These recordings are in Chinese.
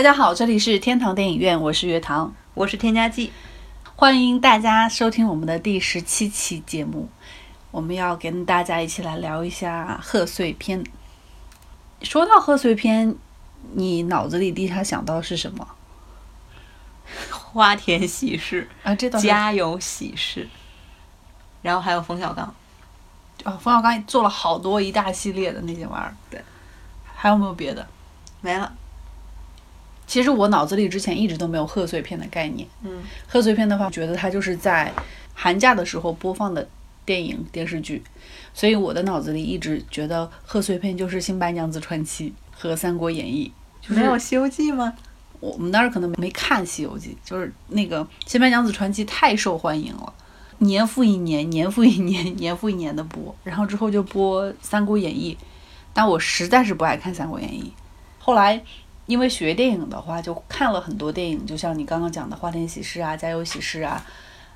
大家好，这里是天堂电影院，我是月堂，我是添加剂，欢迎大家收听我们的第十七期节目。我们要跟大家一起来聊一下贺岁片。说到贺岁片，你脑子里第一下想到的是什么？花田喜事啊，这倒家有喜事，然后还有冯小刚。哦，冯小刚做了好多一大系列的那些玩意儿。对，还有没有别的？没了。其实我脑子里之前一直都没有贺岁片的概念。嗯，贺岁片的话，觉得它就是在寒假的时候播放的电影电视剧，所以我的脑子里一直觉得贺岁片就是《新白娘子传奇》和《三国演义》。没有《西游记》吗？我们当时可能没看《西游记》，就是那个《新白娘子传奇》太受欢迎了，年复一年，年复一年，年复一年的播，然后之后就播《三国演义》，但我实在是不爱看《三国演义》，后来。因为学电影的话，就看了很多电影，就像你刚刚讲的《花田喜事》啊，《家有喜事》啊，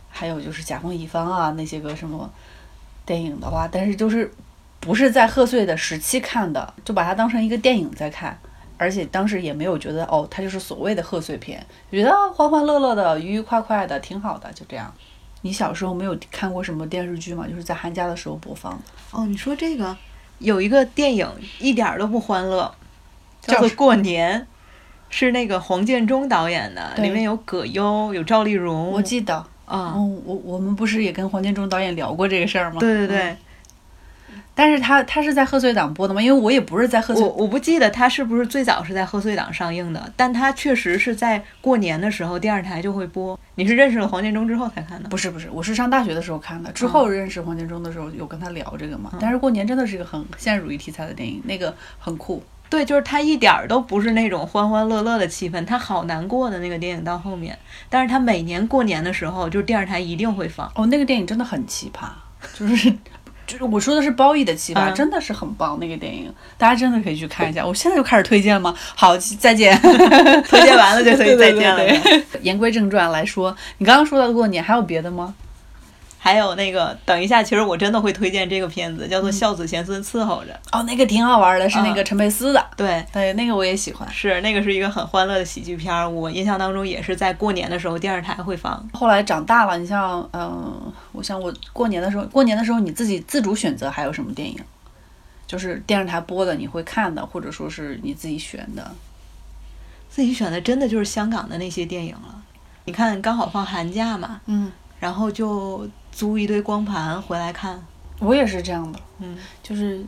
还有就是《甲方乙方》啊那些个什么电影的话，但是就是不是在贺岁的时期看的，就把它当成一个电影在看，而且当时也没有觉得哦，它就是所谓的贺岁片，觉得欢欢乐乐的、愉愉快快的，挺好的，就这样。你小时候没有看过什么电视剧吗？就是在寒假的时候播放的。哦，你说这个有一个电影一点都不欢乐。叫做过年，是那个黄建中导演的，里面有葛优，有赵丽蓉。我记得啊，我我们不是也跟黄建中导演聊过这个事儿吗？对对对。但是他他是在贺岁档播的吗？因为我也不是在贺岁，我我不记得他是不是最早是在贺岁档上映的，但他确实是在过年的时候电视台就会播。你是认识了黄建中之后才看的？不是不是，我是上大学的时候看的，之后认识黄建中的时候有跟他聊这个嘛。但是过年真的是一个很现实主义题材的电影，那个很酷。对，就是他一点儿都不是那种欢欢乐乐的气氛，他好难过的那个电影到后面。但是他每年过年的时候，就是电视台一定会放。哦，那个电影真的很奇葩，就是就是我说的是褒义的奇葩，真的是很棒那个电影，大家真的可以去看一下。我现在就开始推荐吗？好，再见。推荐完了就可以 再见了。言归正传来说，你刚刚说到过年还有别的吗？还有那个，等一下，其实我真的会推荐这个片子，叫做《孝子贤孙伺候着》。哦，那个挺好玩的，是那个陈佩斯的。对对，那个我也喜欢。是那个是一个很欢乐的喜剧片儿，我印象当中也是在过年的时候电视台会放。后来长大了，你像，嗯，我想我过年的时候，过年的时候你自己自主选择还有什么电影？就是电视台播的你会看的，或者说是你自己选的。自己选的真的就是香港的那些电影了。你看，刚好放寒假嘛，嗯，然后就。租一堆光盘回来看，我也是这样的。嗯，就是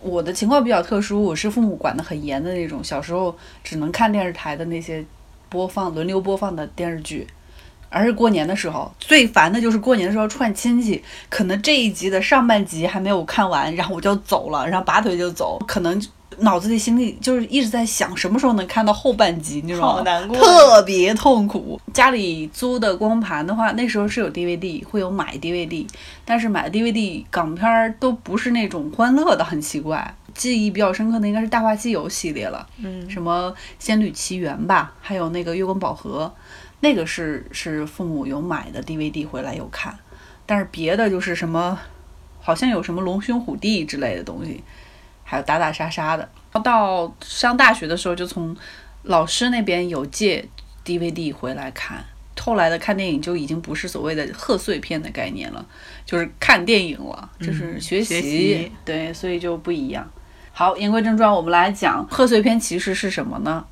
我的情况比较特殊，我是父母管得很严的那种，小时候只能看电视台的那些播放轮流播放的电视剧，而是过年的时候最烦的就是过年的时候串亲戚，可能这一集的上半集还没有看完，然后我就走了，然后拔腿就走，可能。脑子里心里就是一直在想什么时候能看到后半集，你知道吗？特别痛苦。家里租的光盘的话，那时候是有 DVD，会有买 DVD，但是买的 DVD 港片儿都不是那种欢乐的，很奇怪。记忆比较深刻的应该是《大话西游》系列了，嗯，什么《仙履奇缘》吧，还有那个《月光宝盒》，那个是是父母有买的 DVD 回来有看，但是别的就是什么，好像有什么龙兄虎弟之类的东西。还有打打杀杀的。到上大学的时候，就从老师那边有借 DVD 回来看。后来的看电影就已经不是所谓的贺岁片的概念了，就是看电影了，就是学习。对，所以就不一样。好，言归正传，我们来讲贺岁片其实是什么呢？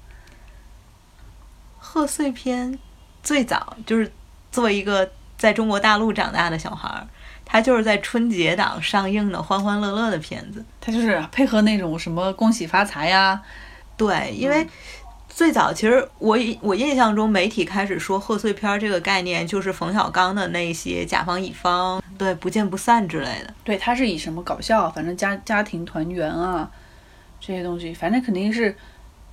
贺岁片最早就是作为一个在中国大陆长大的小孩儿。它就是在春节档上映的欢欢乐乐的片子，它就是配合那种什么恭喜发财呀，对，因为最早其实我我印象中媒体开始说贺岁片这个概念，就是冯小刚的那些甲方乙方，对，不见不散之类的，对，它是以什么搞笑，反正家家庭团圆啊这些东西，反正肯定是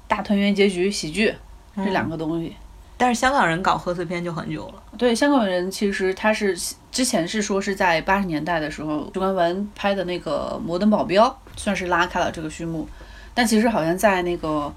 大团圆结局喜剧这两个东西。但是香港人搞贺岁片就很久了。对，香港人其实他是之前是说是在八十年代的时候，朱冠文拍的那个《摩登保镖》算是拉开了这个序幕。但其实好像在那个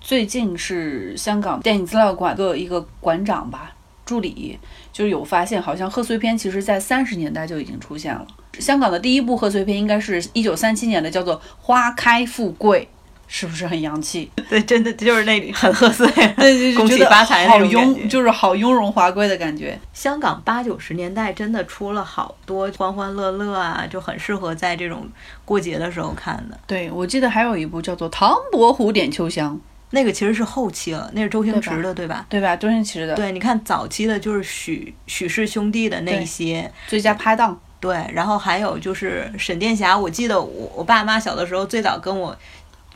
最近是香港电影资料馆的一个馆长吧助理就有发现，好像贺岁片其实在三十年代就已经出现了。香港的第一部贺岁片应该是一九三七年的，叫做《花开富贵》。是不是很洋气？对，真的就是那里很贺岁，对，恭喜发财那好种感觉雍，就是好雍容华贵的感觉。香港八九十年代真的出了好多欢欢乐乐啊，就很适合在这种过节的时候看的。对，我记得还有一部叫做《唐伯虎点秋香》，那个其实是后期了，那是周星驰的，对吧？对吧？周星驰的对，你看早期的就是许许氏兄弟的那些，最佳拍档。对，然后还有就是沈殿霞，我记得我我爸妈小的时候最早跟我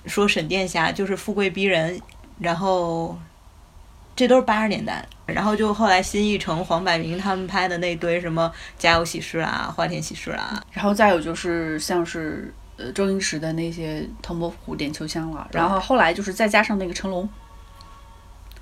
说沈殿霞就是富贵逼人，然后这都是八十年代，然后就后来新艺城、黄百鸣他们拍的那堆什么《家有喜事》啦、《花田喜事》啦，然后再有就是像是呃周星驰的那些《唐伯虎点秋香》了，然后后来就是再加上那个成龙。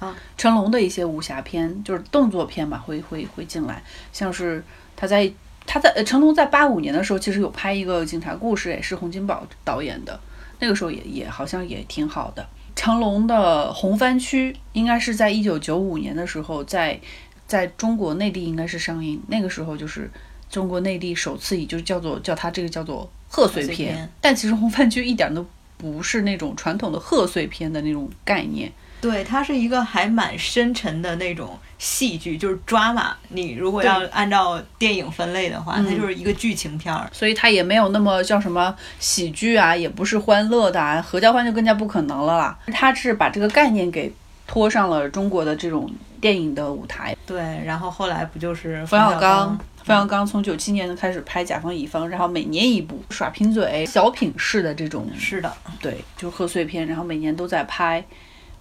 啊，成龙的一些武侠片，就是动作片吧，会会会进来，像是他在他在呃成龙在八五年的时候，其实有拍一个警察故事，也是洪金宝导演的，那个时候也也好像也挺好的。成龙的《红番区》应该是在一九九五年的时候在在中国内地应该是上映，那个时候就是中国内地首次以就是叫做叫它这个叫做贺岁，片但其实《红番区》一点都不是那种传统的贺岁片的那种概念。对，它是一个还蛮深沉的那种戏剧，就是 drama。你如果要按照电影分类的话，它就是一个剧情片儿。所以它也没有那么叫什么喜剧啊，也不是欢乐的啊，合家欢就更加不可能了啦。它是把这个概念给拖上了中国的这种电影的舞台。对，然后后来不就是冯小刚刚？，冯小刚从九七年开始拍《甲方乙方》，然后每年一部，耍贫嘴、小品式的这种，是的，对，就是贺岁片，然后每年都在拍。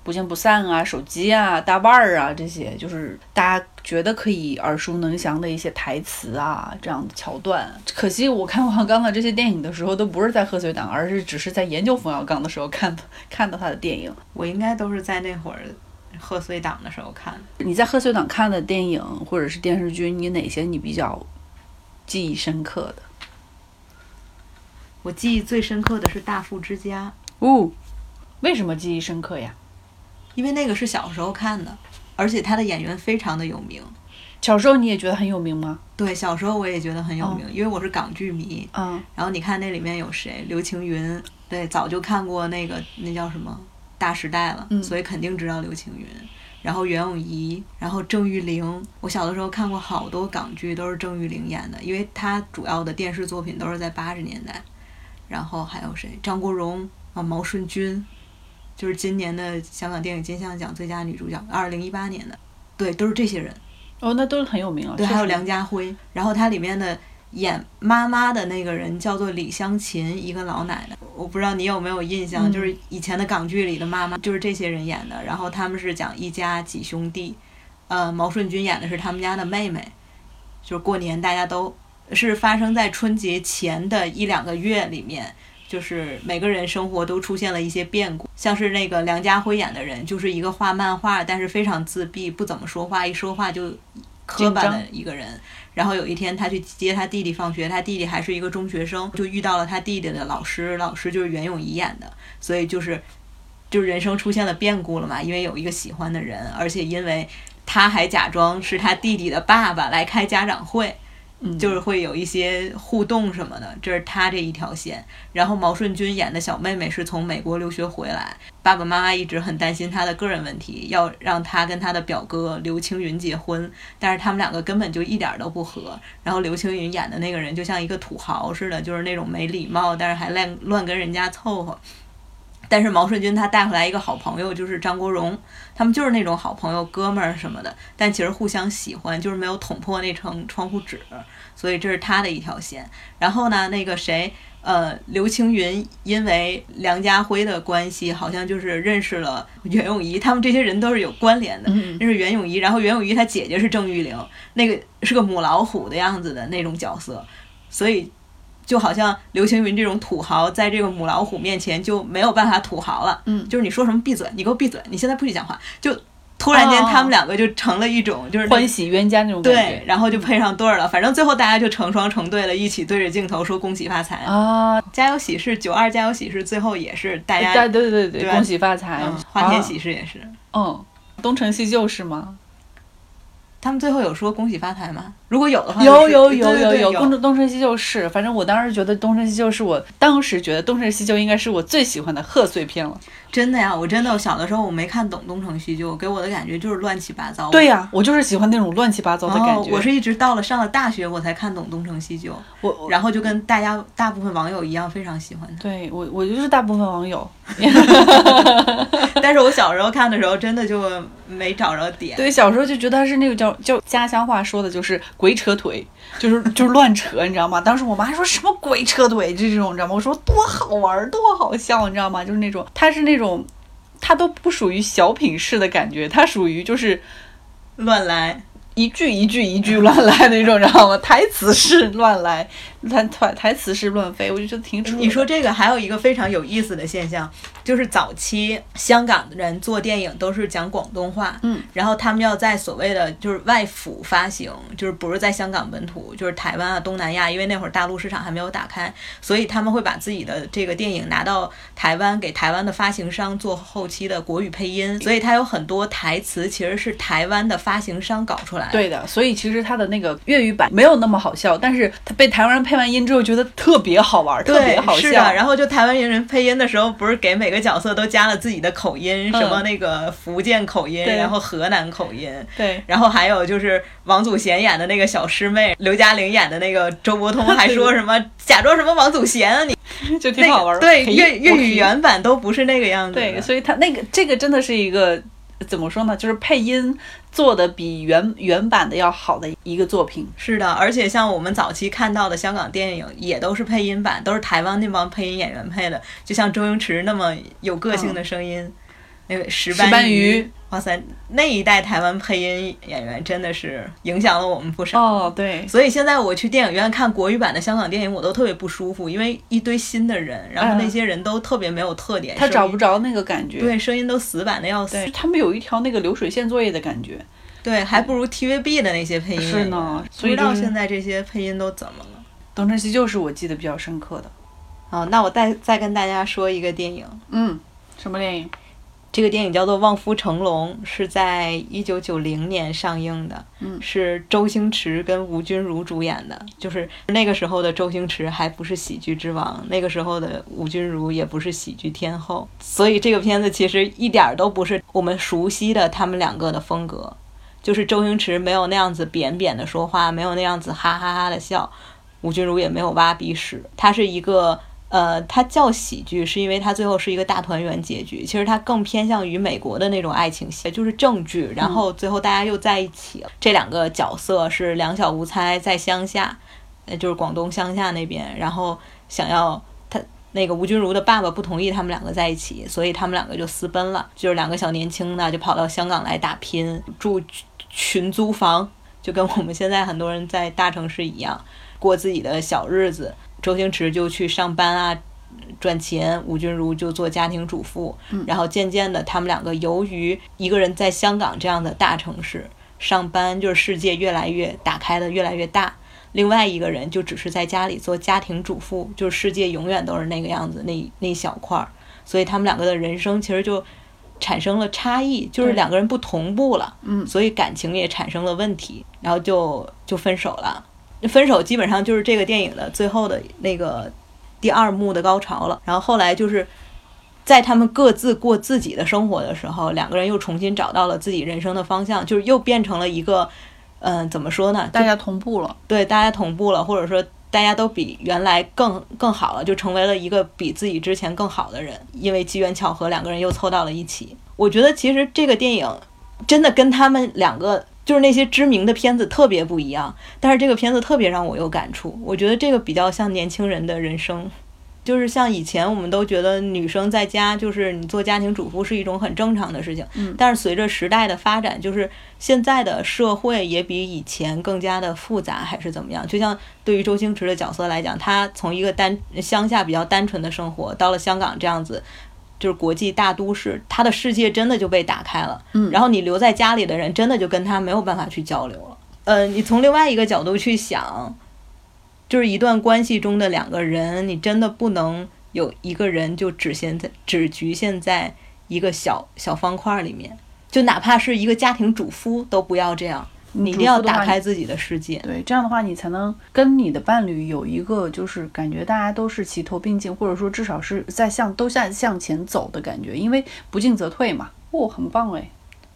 不见不散啊，手机啊，大腕儿啊，这些就是大家觉得可以耳熟能详的一些台词啊，这样的桥段。可惜我看冯小刚的这些电影的时候，都不是在贺岁档，而是只是在研究冯小刚的时候看的，看到他的电影。我应该都是在那会儿贺岁档的时候看的。你在贺岁档看的电影或者是电视剧，你哪些你比较记忆深刻的？我记忆最深刻的是《大富之家哦，为什么记忆深刻呀？》，因为那个是小时候看的，而且他的演员非常的有名。小时候你也觉得很有名吗？对，小时候我也觉得很有名，因为我是港剧迷。嗯，然后你看那里面有谁？刘青云，对，早就看过那个那叫什么《大时代》了，嗯所以肯定知道刘青云。然后袁咏仪，然后郑裕玲，我小的时候看过好多港剧，都是郑裕玲演的，因为她主要的电视作品都是在八十年代。然后还有谁？张国荣啊，毛舜筠，就是今年的香港电影金像奖最佳女主角，二零一八年的，对，都是这些人。哦，那都是很有名啊。对，还有梁家辉，然后它里面的演妈妈的那个人叫做李香琴，一个老奶奶，我不知道你有没有印象，嗯就是以前的港剧里的妈妈就是这些人演的，然后他们是讲一家几兄弟，呃，毛舜筠演的是他们家的妹妹，就是过年大家都是发生在春节前的一两个月里面。就是每个人生活都出现了一些变故，像是那个梁家辉演的人，就是一个画漫画，但是非常自闭，不怎么说话，一说话就磕巴的一个人。然后有一天他去接他弟弟放学，他弟弟还是一个中学生，就遇到了他弟弟的老师，老师就是袁咏仪演的，所以就是就是人生出现了变故了嘛，因为有一个喜欢的人，而且因为他还假装是他弟弟的爸爸来开家长会。就是会有一些互动什么的，这是他这一条线。然后毛舜筠演的小妹妹是从美国留学回来，爸爸妈妈一直很担心她的个人问题，要让她跟她的表哥刘青云结婚，但是他们两个根本就一点都不合。然后刘青云演的那个人就像一个土豪似的，就是那种没礼貌，但是还乱乱跟人家凑合。但是毛舜筠他带回来一个好朋友，就是张国荣，他们就是那种好朋友、哥们儿什么的，但其实互相喜欢，就是没有捅破那层窗户纸，所以这是他的一条线。然后呢，那个谁，呃，刘青云因为梁家辉的关系，好像就是认识了袁咏仪，他们这些人都是有关联的，嗯认识袁咏仪，然后袁咏仪她姐姐是郑裕玲，那个是个母老虎的样子的那种角色，所以。就好像刘青云这种土豪，在这个母老虎面前就没有办法土豪了。嗯就是你说什么闭嘴，你给我闭嘴，你现在不许讲话。就突然间哦他们两个就成了一种就是那欢喜冤家那种感对觉，。然后就配上对儿了。反正最后大家就成双成对了，一起对着镜头说恭喜发财。啊，家有喜事，九二家有喜事，最后也是大家对对对对，对恭喜发财嗯，花田啊喜事也是。嗯，东成西就是吗？他们最后有说恭喜发财吗？如果有的话，有有有有有有东东成西就是，反正我当时觉得东成西就是我当时觉得东成西就应该是我最喜欢的贺岁片了。真的呀，我真的我小的时候我没看懂东成西就，给我的感觉就是乱七八糟。对呀，我就是喜欢那种乱七八糟的感觉。我是一直到了上了大学我才看懂东成西就，我然后就跟大家大部分网友一样非常喜欢他。对我我就是大部分网友，但是我小时候看的时候真的就没找着点。对，小时候就觉得他是那个叫叫家乡话说的就是鬼扯腿，就是 就是乱扯，你知道吗？当时我妈还说什么鬼扯腿就这种，你知道吗？我说多好玩，多好笑，你知道吗？就是那种他是那种，他都不属于小品式的感觉，它属于就是乱来。一句一句一句乱来那种，知道吗？台词式乱来，台台台词是乱飞，我就觉得挺蠢。你说这个还有一个非常有意思的现象，就是早期香港的人做电影都是讲广东话，嗯，然后他们要在所谓的就是外府发行，就是不是在香港本土，就是台湾啊、东南亚，因为那会儿大陆市场还没有打开，所以他们会把自己的这个电影拿到台湾，给台湾的发行商做后期的国语配音，所以它有很多台词其实是台湾的发行商搞出来。对的，所以其实它的那个粤语版没有那么好笑，但是它被台湾人配完音之后，觉得特别好玩，特别好笑。是的，然后就台湾人配音的时候，不是给每个角色都加了自己的口音，嗯、什么那个福建口音，然后河南口音，对，然后还有就是王祖贤演的那个小师妹，刘嘉玲演的那个周伯通还说什么 假装什么王祖贤啊你，就挺好玩。对，粤粤语原版都不是那个样子。对，所以他那个这个真的是一个。怎么说呢？就是配音做的比原原版的要好的一个作品。是的，而且像我们早期看到的香港电影，也都是配音版，都是台湾那帮配音演员配的，就像周星驰那么有个性的声音。嗯、那个石斑鱼，哇塞，那一代台湾配音演员真的是影响了我们不少。哦，对。所以现在我去电影院看国语版的香港电影，我都特别不舒服，因为一堆新的人，然后那些人都特别没有特点，他找不着那个感觉。对，声音都死板的要死。他们有一条那个流水线作业的感觉。对，还不如 TVB 的那些配音。是呢，不知道现在这些配音都怎么了。董晨曦就是我记得比较深刻的。哦，那我再再跟大家说一个电影。嗯，什么电影？这个电影叫做《望夫成龙》，是在一九九零年上映的。嗯，是周星驰跟吴君如主演的。就是那个时候的周星驰还不是喜剧之王，那个时候的吴君如也不是喜剧天后，所以这个片子其实一点都不是我们熟悉的他们两个的风格。就是周星驰没有那样子扁扁的说话，没有那样子哈哈哈的笑，吴君如也没有挖鼻屎。他是一个。呃，它叫喜剧，是因为它最后是一个大团圆结局。其实它更偏向于美国的那种爱情戏，就是正剧。然后最后大家又在一起了。这两个角色是两小无猜，在乡下，呃，就是广东乡下那边，然后想要他那个吴君如的爸爸不同意他们两个在一起，所以他们两个就私奔了。就是两个小年轻的就跑到香港来打拼，住群租房，就跟我们现在很多人在大城市一样，过自己的小日子。周星驰就去上班啊，赚钱；吴君如就做家庭主妇。嗯，然后渐渐的，他们两个由于一个人在香港这样的大城市上班，就是世界越来越打开的越来越大；另外一个人就只是在家里做家庭主妇，就是世界永远都是那个样子，那那小块儿。所以他们两个的人生其实就产生了差异，就是两个人不同步了。嗯，所以感情也产生了问题，然后就就分手了。分手基本上就是这个电影的最后的那个第二幕的高潮了。然后后来就是在他们各自过自己的生活的时候，两个人又重新找到了自己人生的方向，就是又变成了一个，嗯，怎么说呢？大家同步了，对，大家同步了，或者说大家都比原来更更好了，就成为了一个比自己之前更好的人。因为机缘巧合，两个人又凑到了一起。我觉得其实这个电影真的跟他们两个。就是那些知名的片子特别不一样，但是这个片子特别让我有感触。我觉得这个比较像年轻人的人生，就是像以前我们都觉得女生在家就是你做家庭主妇是一种很正常的事情，嗯，但是随着时代的发展，就是现在的社会也比以前更加的复杂，还是怎么样？就像对于周星驰的角色来讲，他从一个单乡下比较单纯的生活，到了香港这样子。就是国际大都市，他的世界真的就被打开了。嗯，然后你留在家里的人，真的就跟他没有办法去交流了。呃，你从另外一个角度去想，就是一段关系中的两个人，你真的不能有一个人就只限在只局限在一个小小方块里面，就哪怕是一个家庭主夫都不要这样。你一定要打开自己的世界。对，这样的话你才能跟你的伴侣有一个就是感觉大家都是齐头并进，或者说至少是在向都在向前走的感觉，因为不进则退嘛。哦，很棒哎。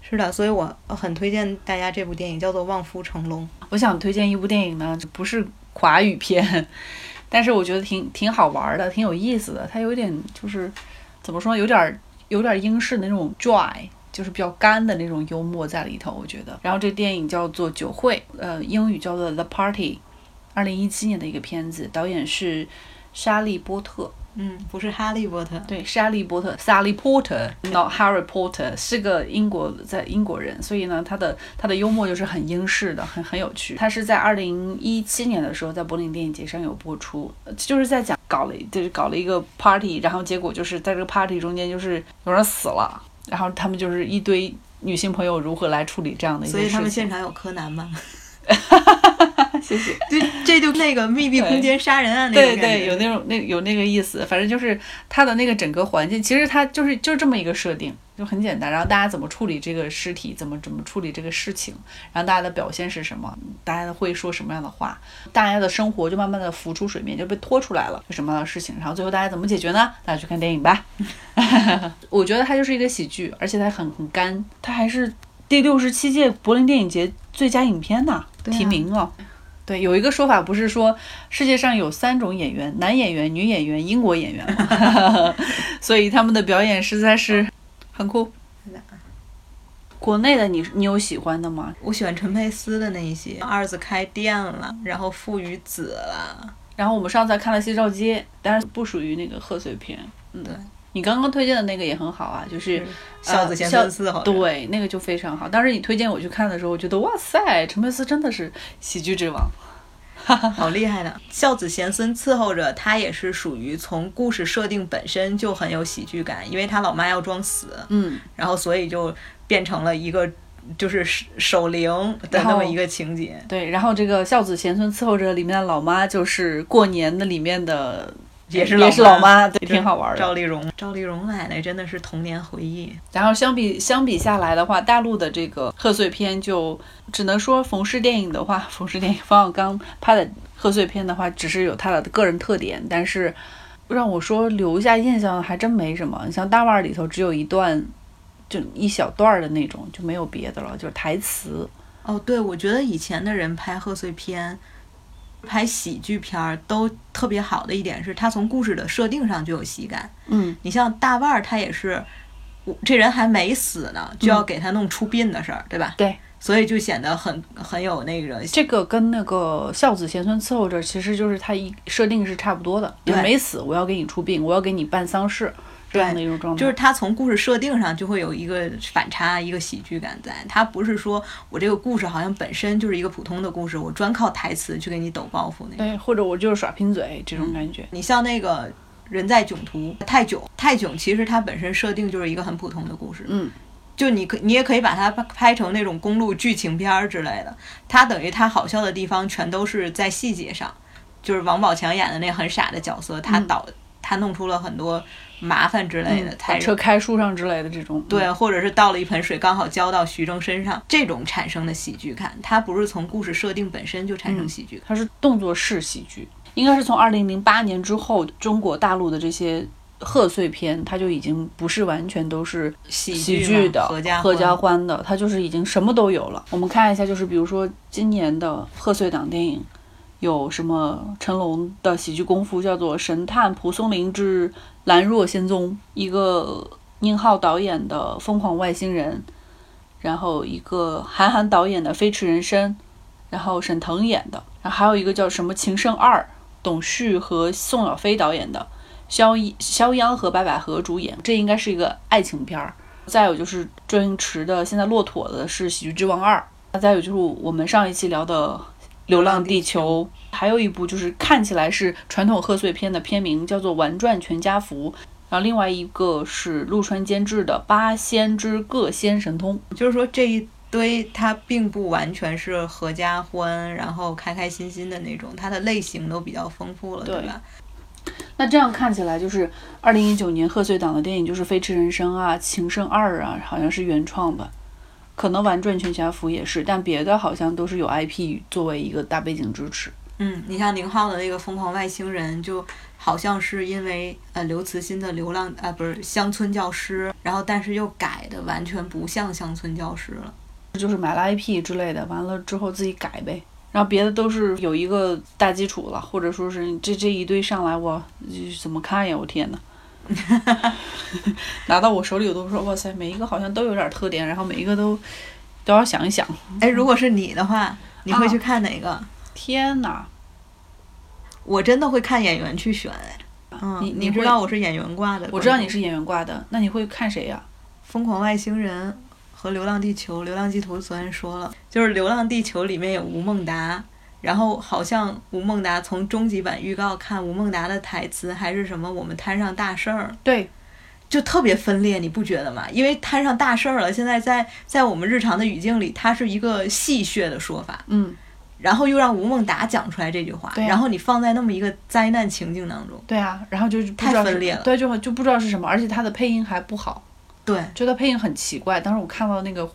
是的，所以我很推荐大家这部电影，叫做《望夫成龙》。我想推荐一部电影呢，不是华语片，但是我觉得挺挺好玩的，挺有意思的。它有点就是怎么说，有点有点英式的那种 dry，就是比较干的那种幽默在里头。我觉得。然后这电影叫做《酒会》，呃，英语叫做《The Party》，二零一七年的一个片子，导演是莎莉波特。嗯，不是哈利波特，对，是哈利波特，Sally Porter，not Harry Potter，是个英国在英国人，所以呢，他的他的幽默就是很英式的，很很有趣。他是在二零一七年的时候在柏林电影节上有播出，就是在讲搞了就是搞了一个 party，然后结果就是在这个 party 中间就是有人死了，然后他们就是一堆女性朋友如何来处理这样的一些事情。所以他们现场有柯南吗？谢谢。这这就那个密闭空间杀人案那个对对，有那种那有那个意思。反正就是它的那个整个环境，其实它就是就这么一个设定，就很简单。然后大家怎么处理这个尸体，怎么怎么处理这个事情，然后大家的表现是什么，大家会说什么样的话，大家的生活就慢慢的浮出水面，就被拖出来了，就什么样的事情。然后最后大家怎么解决呢？大家去看电影吧。我觉得它就是一个喜剧，而且它很很干，它还是第六十七届柏林电影节最佳影片呢。提名哦，对，有一个说法不是说世界上有三种演员，男演员、女演员、英国演员吗？所以他们的表演实在是很酷。国内的你你有喜欢的吗？我喜欢陈佩斯的那一些，二子开店了，然后父与子了，然后我们上次还看了《西照街》，但是不属于那个贺岁片。嗯，对。你刚刚推荐的那个也很好啊，就是《孝子贤孙伺候着》，对，那个就非常好。当时你推荐我去看的时候，我觉得哇塞，陈佩斯真的是喜剧之王，好厉害的。《孝子贤孙伺候着》，他也是属于从故事设定本身就很有喜剧感，因为他老妈要装死，嗯，然后所以就变成了一个就是守灵的那么一个情节。对，然后这个《孝子贤孙伺候着》里面的老妈就是过年的里面的。也是也是老妈，对，挺好玩的。赵丽蓉，赵丽蓉奶奶真的是童年回忆。然后相比相比下来的话，大陆的这个贺岁片就只能说冯氏电影的话，冯氏电影冯小刚拍的贺岁片的话，只是有他的个人特点，但是让我说留下印象还真没什么。你像大腕里头只有一段，就一小段的那种，就没有别的了，就是台词。哦，对，我觉得以前的人拍贺岁片。拍喜剧片儿都特别好的一点是，他从故事的设定上就有喜感。嗯，你像大腕儿，他也是，这人还没死呢，就要给他弄出殡的事儿，对吧？对，所以就显得很很有那个。这个跟那个孝子贤孙伺候着，其实就是他一设定是差不多的。对，没死，我要给你出殡，我要给你办丧事。这样的一种状态，就是他从故事设定上就会有一个反差，一个喜剧感在。他不是说我这个故事好像本身就是一个普通的故事，我专靠台词去给你抖包袱那对，或者我就是耍贫嘴这种感觉。你像那个人在囧途，泰囧，泰囧其实它本身设定就是一个很普通的故事。嗯，就你可你也可以把它拍成那种公路剧情片儿之类的。它等于它好笑的地方全都是在细节上，就是王宝强演的那很傻的角色，他导他弄出了很多。麻烦之类的，把车开树上之类的这种，对，或者是倒了一盆水刚好浇到徐峥身上，这种产生的喜剧感，它不是从故事设定本身就产生喜剧，它是动作式喜剧。应该是从二零零八年之后，中国大陆的这些贺岁片，它就已经不是完全都是喜剧的、合家合家欢的，它就是已经什么都有了。我们看一下，就是比如说今年的贺岁档电影。有什么成龙的喜剧功夫叫做《神探蒲松龄之兰若仙踪》，一个宁浩导演的《疯狂外星人》，然后一个韩寒导演的《飞驰人生》，然后沈腾演的，然后还有一个叫什么《情圣二》，董旭和宋小飞导演的，肖一肖央和白百合主演，这应该是一个爱情片儿。再有就是周星驰的，现在骆驼的是《喜剧之王二》，再有就是我们上一期聊的。《流浪地球》，还有一部就是看起来是传统贺岁片的片名，叫做《玩转全家福》。然后另外一个是陆川监制的《八仙之各仙神通》，就是说这一堆它并不完全是合家欢，然后开开心心的那种，它的类型都比较丰富了，对吧？那这样看起来，就是二零一九年贺岁档的电影就是《飞驰人生》啊，《情圣二》啊，好像是原创的。可能玩转圈侠服也是，但别的好像都是有 IP 作为一个大背景支持。嗯，你像宁浩的那个《疯狂外星人》，就好像是因为呃刘慈欣的《流浪》啊不是乡村教师，然后但是又改的完全不像乡村教师了。就是买了 IP 之类的，完了之后自己改呗。然后别的都是有一个大基础了，或者说是这这一堆上来我怎么看呀？我天呐，拿到我手里我都说哇塞，每一个好像都有点特点，然后每一个都都要想一想。哎，如果是你的话，你会去看哪个？天哪，我真的会看演员去选哎。嗯，你你知道我是演员挂的，我知道你是演员挂的，那你会看谁呀？疯狂外星人和流浪地球，流浪地球昨天说了，就是流浪地球里面有吴孟达，然后好像吴孟达从终极版预告看吴孟达的台词还是什么，我们摊上大事儿，对，就特别分裂，你不觉得吗？因为摊上大事儿了，现在在在我们日常的语境里，它是一个戏谑的说法，嗯。然后又让吴孟达讲出来这句话，然后你放在那么一个灾难情境当中，对啊，然后就太分裂了，对，就就不知道是什么，而且他的配音还不好，对，觉得配音很奇怪。当时我看到那个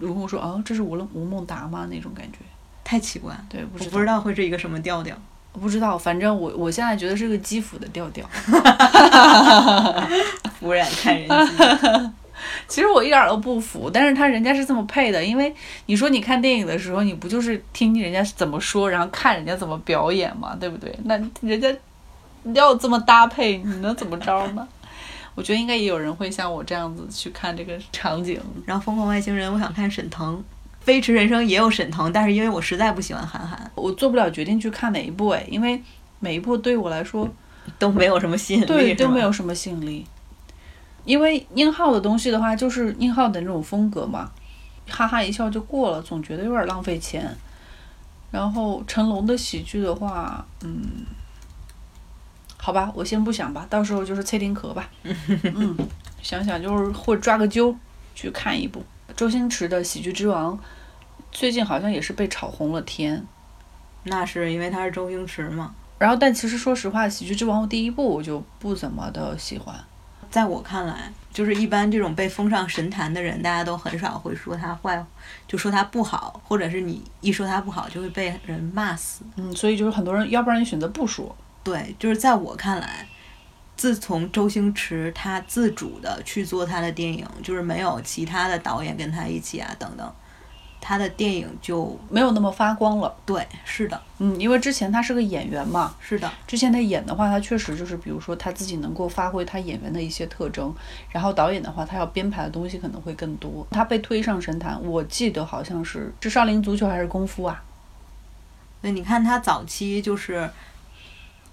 卢红说，哦，这是吴吴孟达吗？那种感觉，太奇怪，对，我不知道会是一个什么调调，我不知道，反正我我现在觉得是个基辅的调调，俯然看人机。其实我一点都不服，但是他人家是这么配的，因为你说你看电影的时候，你不就是听人家怎么说，然后看人家怎么表演嘛，对不对？那人家要这么搭配，你能怎么着呢？我觉得应该也有人会像我这样子去看这个场景。然后《疯狂外星人》，我想看沈腾，《飞驰人生》也有沈腾，但是因为我实在不喜欢韩寒，我做不了决定去看哪一部哎，因为每一部对我来说 都没有什么吸引力，对，都没有什么吸引力。因为宁浩的东西的话，就是宁浩的那种风格嘛，哈哈一笑就过了，总觉得有点浪费钱。然后成龙的喜剧的话，嗯，好吧，我先不想吧，到时候就是蔡丁壳吧。嗯，想想就是会抓个阄去看一部周星驰的《喜剧之王》，最近好像也是被炒红了天。那是因为他是周星驰嘛。然后，但其实说实话，《喜剧之王》第一部我就不怎么的喜欢。在我看来，就是一般这种被封上神坛的人，大家都很少会说他坏，就说他不好，或者是你一说他不好，就会被人骂死。嗯，所以就是很多人，要不然你选择不说。对，就是在我看来，自从周星驰他自主的去做他的电影，就是没有其他的导演跟他一起啊，等等。他的电影就没有那么发光了。对，是的，嗯，因为之前他是个演员嘛。是的，之前他演的话，他确实就是，比如说他自己能够发挥他演员的一些特征，然后导演的话，他要编排的东西可能会更多。他被推上神坛，我记得好像是是少林足球还是功夫啊？那，你看他早期就是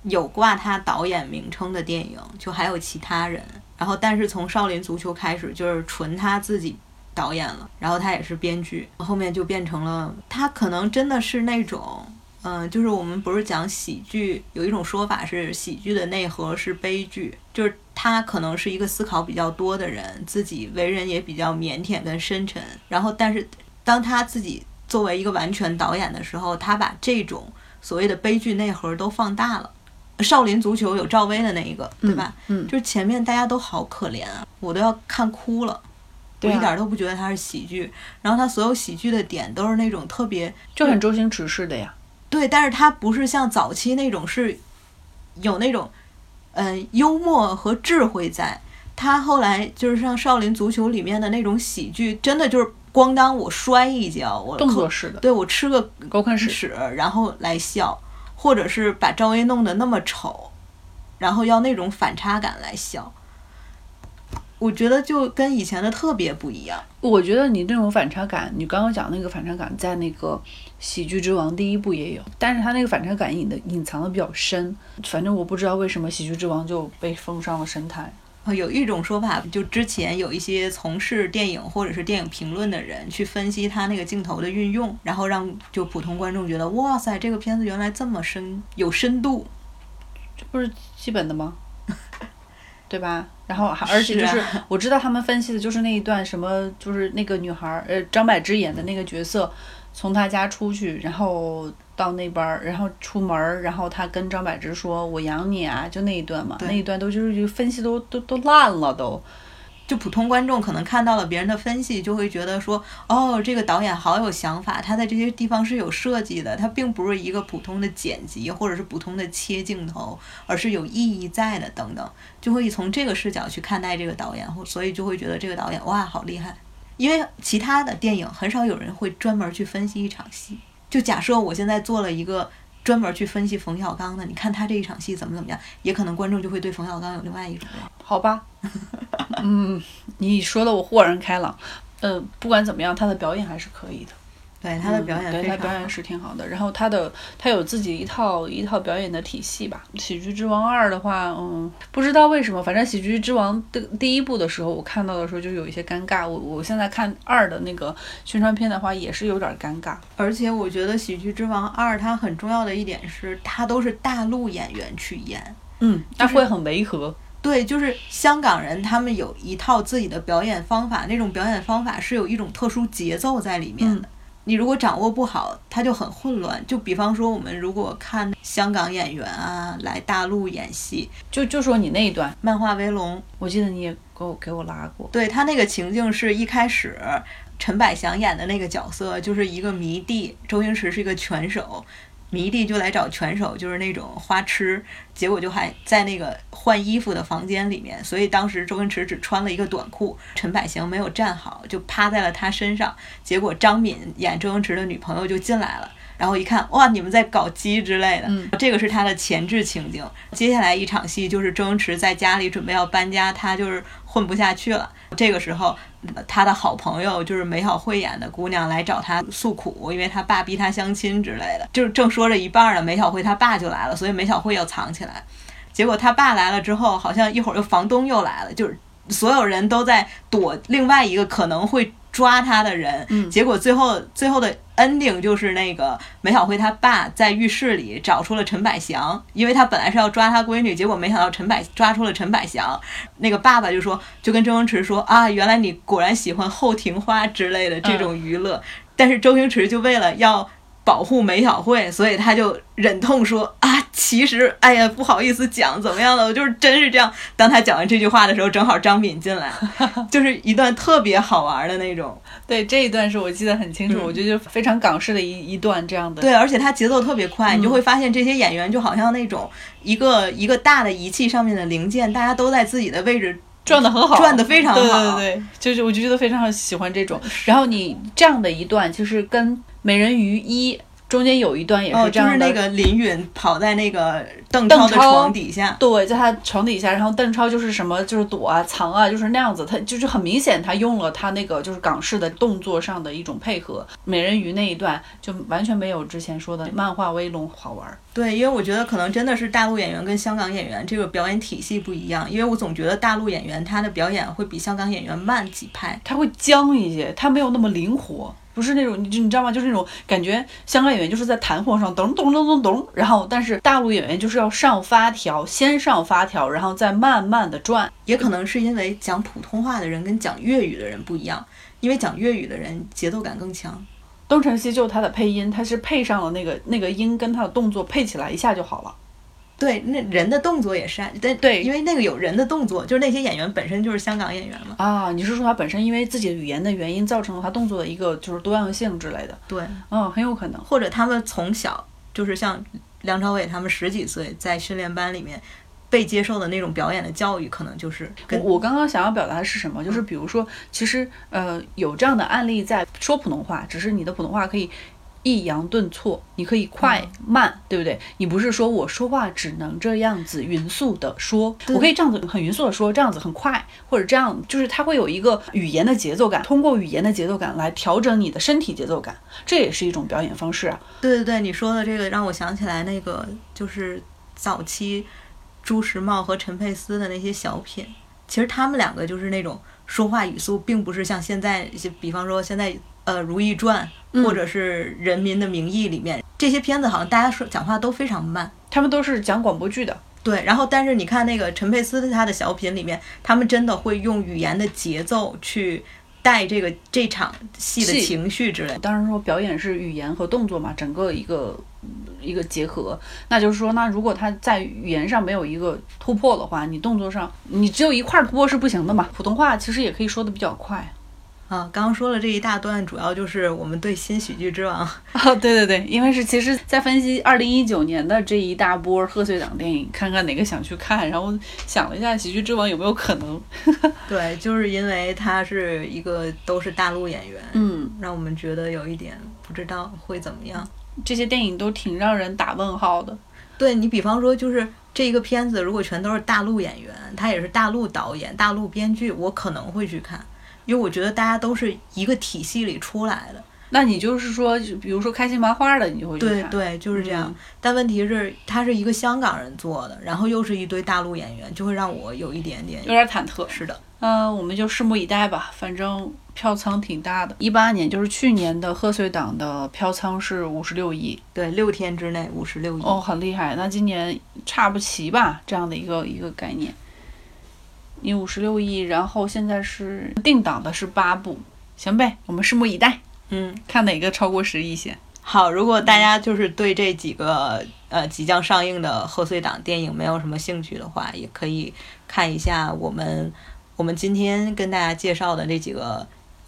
有挂他导演名称的电影，就还有其他人，然后但是从少林足球开始就是纯他自己。导演了，然后他也是编剧，后面就变成了他可能真的是那种，嗯，就是我们不是讲喜剧，有一种说法是喜剧的内核是悲剧，就是他可能是一个思考比较多的人，自己为人也比较腼腆跟深沉，然后但是当他自己作为一个完全导演的时候，他把这种所谓的悲剧内核都放大了。少林足球有赵薇的那一个，对吧？嗯，就是前面大家都好可怜啊，我都要看哭了。我一点都不觉得它是喜剧，然后它所有喜剧的点都是那种特别就很周星驰式的呀。对，但是它不是像早期那种是有那种嗯幽默和智慧在。他后来就是像少林足球里面的那种喜剧，真的就是咣当我摔一跤，我动作式的，对我吃个狗啃屎，然后来笑，或者是把赵薇弄得那么丑，然后要那种反差感来笑。我觉得就跟以前的特别不一样。我觉得你这种反差感，你刚刚讲那个反差感，在那个《喜剧之王》第一部也有，但是他那个反差感隐的隐藏的比较深。反正我不知道为什么《喜剧之王》就被封上了神台。有一种说法，就之前有一些从事电影或者是电影评论的人去分析他那个镜头的运用，然后让就普通观众觉得，哇塞，这个片子原来这么深，有深度，这不是基本的吗？对吧？然后还而且就是我知道他们分析的就是那一段什么，就是那个女孩呃张柏芝演的那个角色，从他家出去，然后到那边儿，然后出门，然后他跟张柏芝说：“我养你啊！”就那一段嘛，那一段都就是分析都都都烂了都。就普通观众可能看到了别人的分析，就会觉得说，哦，这个导演好有想法，他在这些地方是有设计的，他并不是一个普通的剪辑或者是普通的切镜头，而是有意义在的，等等，就会从这个视角去看待这个导演，或所以就会觉得这个导演哇，好厉害。因为其他的电影很少有人会专门去分析一场戏。就假设我现在做了一个专门去分析冯小刚的，你看他这一场戏怎么怎么样，也可能观众就会对冯小刚有另外一种。好吧，嗯，你说的我豁然开朗。呃，不管怎么样，他的表演还是可以的。对他的表演，对他表演是挺好的。然后他的他有自己一套一套表演的体系吧。《喜剧之王二》的话，嗯，不知道为什么，反正《喜剧之王》的第一部的时候，我看到的时候就有一些尴尬。我我现在看二的那个宣传片的话，也是有点尴尬。而且我觉得《喜剧之王二》它很重要的一点是，它都是大陆演员去演，嗯，那会很违和。对，就是香港人，他们有一套自己的表演方法，那种表演方法是有一种特殊节奏在里面的。你如果掌握不好，它就很混乱。就比方说，我们如果看香港演员啊来大陆演戏，就就说你那一段《漫画威龙》，我记得你也给我给我拉过。对他那个情境是一开始陈百祥演的那个角色就是一个迷弟，周星驰是一个拳手。迷弟就来找拳手，就是那种花痴，结果就还在那个换衣服的房间里面，所以当时周星驰只穿了一个短裤，陈百祥没有站好，就趴在了他身上，结果张敏演周星驰的女朋友就进来了，然后一看，哇，你们在搞基之类的，嗯这个是他的前置情景。接下来一场戏就是周星驰在家里准备要搬家，他就是混不下去了，这个时候。他的好朋友就是梅小慧演的姑娘来找他诉苦，因为他爸逼他相亲之类的。就是正说着一半呢，梅小慧他爸就来了，所以梅小慧要藏起来。结果他爸来了之后，好像一会儿又房东又来了，就是所有人都在躲另外一个可能会。抓他的人，结果最后最后的 ending 就是那个梅小辉他爸在浴室里找出了陈百祥，因为他本来是要抓他闺女，结果没想到陈百抓出了陈百祥。那个爸爸就说，就跟周星驰说啊，原来你果然喜欢后庭花之类的这种娱乐，但是周星驰就为了要。保护梅小慧，所以他就忍痛说啊，其实哎呀，不好意思讲怎么样的，我就是真是这样。当他讲完这句话的时候，正好张敏进来，就是一段特别好玩的那种。对，这一段是我记得很清楚，我觉得就非常港式的一一段这样的。对，而且他节奏特别快，你就会发现这些演员就好像那种一个一个大的仪器上面的零件，大家都在自己的位置转的很好，转的非常好。对对对，就是我就觉得非常喜欢这种。然后你这样的一段，就是跟。美人鱼一中间有一段也是这样的，就是那个林允跑在那个邓超的床底下，对，在他床底下，然后邓超就是什么就是躲啊藏啊，就是那样子，他就是很明显他用了他那个就是港式的动作上的一种配合。美人鱼那一段就完全没有之前说的漫画威龙好玩。对，因为我觉得可能真的是大陆演员跟香港演员这个表演体系不一样，因为我总觉得大陆演员他的表演会比香港演员慢几拍，他会僵一些，他没有那么灵活。不是那种，你你知道吗？就是那种感觉，香港演员就是在弹簧上咚咚咚咚咚，然后但是大陆演员就是要上发条，先上发条，然后再慢慢的转。也可能是因为讲普通话的人跟讲粤语的人不一样，因为讲粤语的人节奏感更强。东成西就他的配音，他是配上了那个那个音跟他的动作配起来一下就好了。对，那人的动作也是，对对，因为那个有人的动作，就是那些演员本身就是香港演员嘛。啊，你是说他本身因为自己的语言的原因，造成了他动作的一个就是多样性之类的？对，嗯，很有可能，或者他们从小就是像梁朝伟他们十几岁在训练班里面被接受的那种表演的教育，可能就是我我刚刚想要表达的是什么？就是比如说，其实呃有这样的案例在说普通话，只是你的普通话可以。抑扬顿挫，你可以快慢，对不对？你不是说我说话只能这样子匀速的说，我可以这样子很匀速的说，这样子很快，或者这样，就是它会有一个语言的节奏感，通过语言的节奏感来调整你的身体节奏感，这也是一种表演方式啊。对对对，你说的这个让我想起来那个就是早期朱时茂和陈佩斯的那些小品，其实他们两个就是那种说话语速，并不是像现在，比方说现在。呃，《如懿传》或者是《人民的名义》里面这些片子，好像大家说讲话都非常慢。他们都是讲广播剧的，对。然后，但是你看那个陈佩斯他的小品里面，他们真的会用语言的节奏去带这个这场戏的情绪之类。当然说表演是语言和动作嘛，整个一个一个结合。那就是说，那如果他在语言上没有一个突破的话，你动作上你只有一块突破是不行的嘛。普通话其实也可以说的比较快。啊，刚刚说了这一大段，主要就是我们对新喜剧之王。哦，对对对，因为是其实，在分析二零一九年的这一大波贺岁档电影，看看哪个想去看，然后想了一下，喜剧之王有没有可能？对，就是因为他是一个都是大陆演员，嗯，让我们觉得有一点不知道会怎么样。这些电影都挺让人打问号的。对你比方说，就是这一个片子，如果全都是大陆演员，他也是大陆导演、大陆编剧，我可能会去看。因为我觉得大家都是一个体系里出来的，那你就是说，比如说开心麻花的，你就会对对，就是这样。但问题是，他是一个香港人做的，然后又是一堆大陆演员，就会让我有一点点有点忐忑。是的，嗯，我们就拭目以待吧。反正票仓挺大的，一八年就是去年的贺岁档的票仓是五十六亿，对，六天之内五十六亿，哦，很厉害。那今年差不齐吧，这样的一个一个概念。你五十六亿，然后现在是定档的是八部，行呗，我们拭目以待。嗯，看哪个超过十亿先。好，如果大家就是对这几个呃即将上映的贺岁档电影没有什么兴趣的话，也可以看一下我们我们今天跟大家介绍的这几个。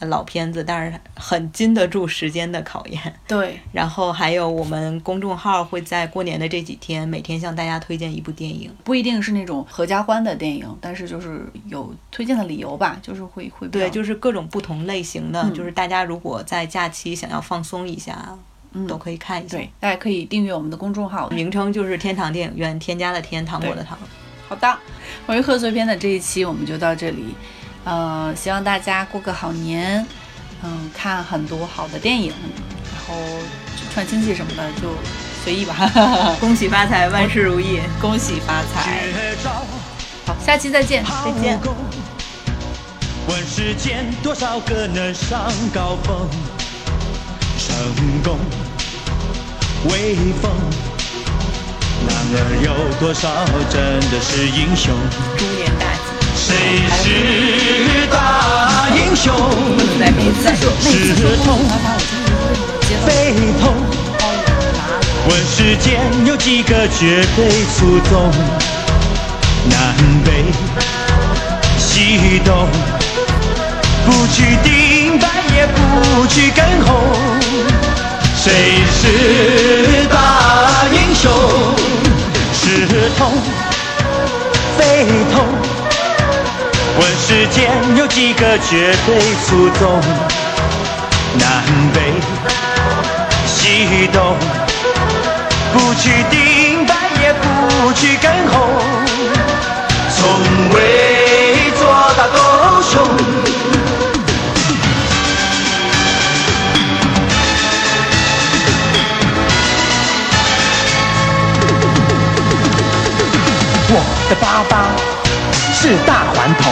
老片子，但是很经得住时间的考验。对，然后还有我们公众号会在过年的这几天，每天向大家推荐一部电影，不一定是那种合家欢的电影，但是就是有推荐的理由吧，就是会会对，就是各种不同类型的，就是大家如果在假期想要放松一下，嗯，都可以看一下。对，大家可以订阅我们的公众号，名称就是天堂电影院，添加的天，糖果的糖。好的，关于贺岁片的这一期我们就到这里。呃，希望大家过个好年，嗯，看很多好的电影，然后串亲戚什么的就随意吧。恭喜发财，万事如意，恭喜发财。好，下期再见，再见。问世间多少个能上高峰？成功威风，然而有多少真的是英雄？猪年大吉。谁是大英雄？是痛，悲痛。问世间有几个绝对出众？南北西东，不去顶白，也不去跟红。谁是大英雄？是痛，悲痛。问世间有几个绝对出众？南北西东，不去顶白，也不去跟红，从未做大狗熊。我的爸爸。是大顽童，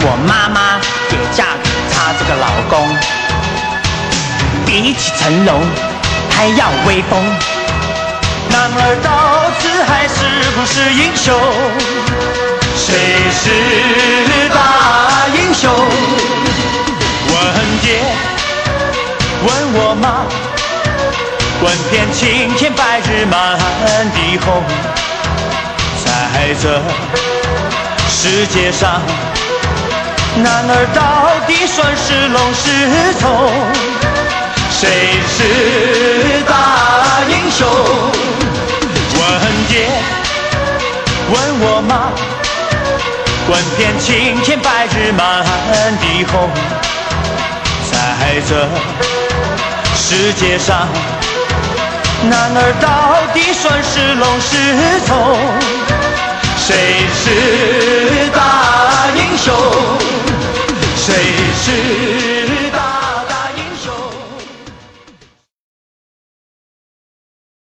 我妈妈也嫁给他这个老公。比起成龙，还要威风。男儿到此还是不是英雄？谁是大英雄？问爹，问我妈，问遍青天白日满地红。在这。世界上，男儿到底算是龙是虫？谁是大英雄？问爹，问我妈，问遍青天白日满地红。在这世界上，男儿到底算是龙是虫？谁是大英雄？谁是